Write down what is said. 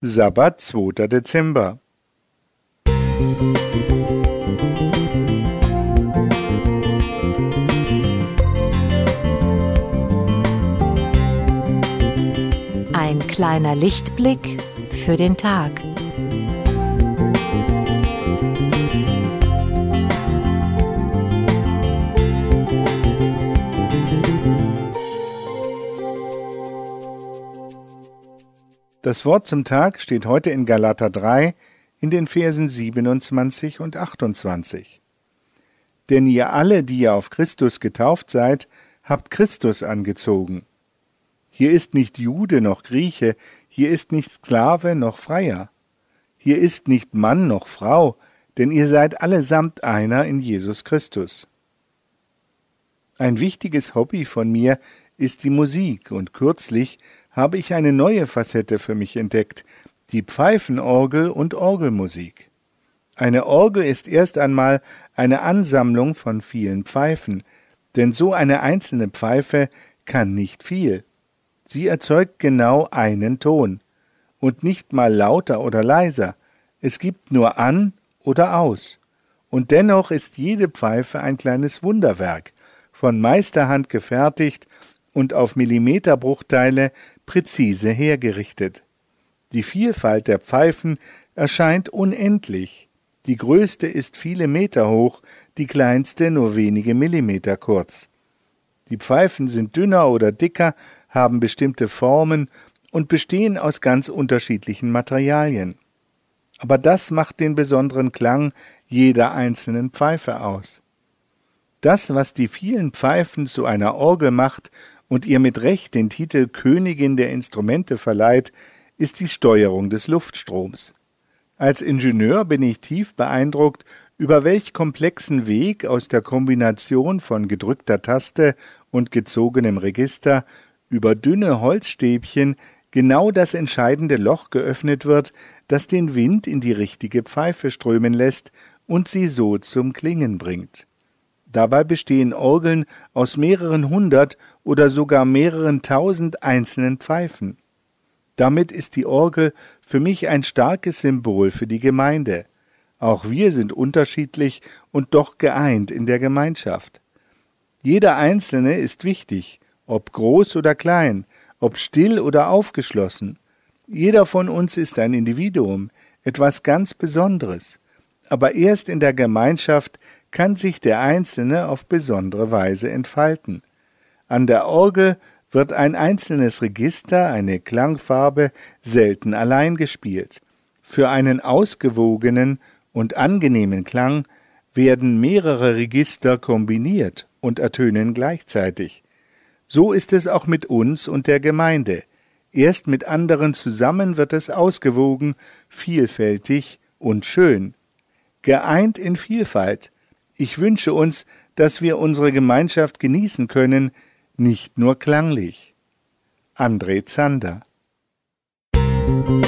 Sabbat, 2. Dezember. Ein kleiner Lichtblick für den Tag. Das Wort zum Tag steht heute in Galater 3 in den Versen 27 und 28. Denn ihr alle, die ihr auf Christus getauft seid, habt Christus angezogen. Hier ist nicht Jude noch Grieche, hier ist nicht Sklave noch Freier. Hier ist nicht Mann noch Frau, denn ihr seid allesamt einer in Jesus Christus. Ein wichtiges Hobby von mir ist die Musik, und kürzlich habe ich eine neue Facette für mich entdeckt, die Pfeifenorgel und Orgelmusik. Eine Orgel ist erst einmal eine Ansammlung von vielen Pfeifen, denn so eine einzelne Pfeife kann nicht viel. Sie erzeugt genau einen Ton, und nicht mal lauter oder leiser, es gibt nur an oder aus. Und dennoch ist jede Pfeife ein kleines Wunderwerk, von Meisterhand gefertigt und auf Millimeterbruchteile präzise hergerichtet. Die Vielfalt der Pfeifen erscheint unendlich. Die größte ist viele Meter hoch, die kleinste nur wenige Millimeter kurz. Die Pfeifen sind dünner oder dicker, haben bestimmte Formen und bestehen aus ganz unterschiedlichen Materialien. Aber das macht den besonderen Klang jeder einzelnen Pfeife aus. Das, was die vielen Pfeifen zu einer Orgel macht und ihr mit Recht den Titel Königin der Instrumente verleiht, ist die Steuerung des Luftstroms. Als Ingenieur bin ich tief beeindruckt, über welch komplexen Weg aus der Kombination von gedrückter Taste und gezogenem Register über dünne Holzstäbchen genau das entscheidende Loch geöffnet wird, das den Wind in die richtige Pfeife strömen lässt und sie so zum Klingen bringt. Dabei bestehen Orgeln aus mehreren hundert oder sogar mehreren tausend einzelnen Pfeifen. Damit ist die Orgel für mich ein starkes Symbol für die Gemeinde. Auch wir sind unterschiedlich und doch geeint in der Gemeinschaft. Jeder Einzelne ist wichtig, ob groß oder klein, ob still oder aufgeschlossen. Jeder von uns ist ein Individuum, etwas ganz Besonderes. Aber erst in der Gemeinschaft kann sich der Einzelne auf besondere Weise entfalten. An der Orgel wird ein einzelnes Register, eine Klangfarbe, selten allein gespielt. Für einen ausgewogenen und angenehmen Klang werden mehrere Register kombiniert und ertönen gleichzeitig. So ist es auch mit uns und der Gemeinde. Erst mit anderen zusammen wird es ausgewogen, vielfältig und schön. Geeint in Vielfalt, ich wünsche uns, dass wir unsere Gemeinschaft genießen können, nicht nur klanglich. André Zander Musik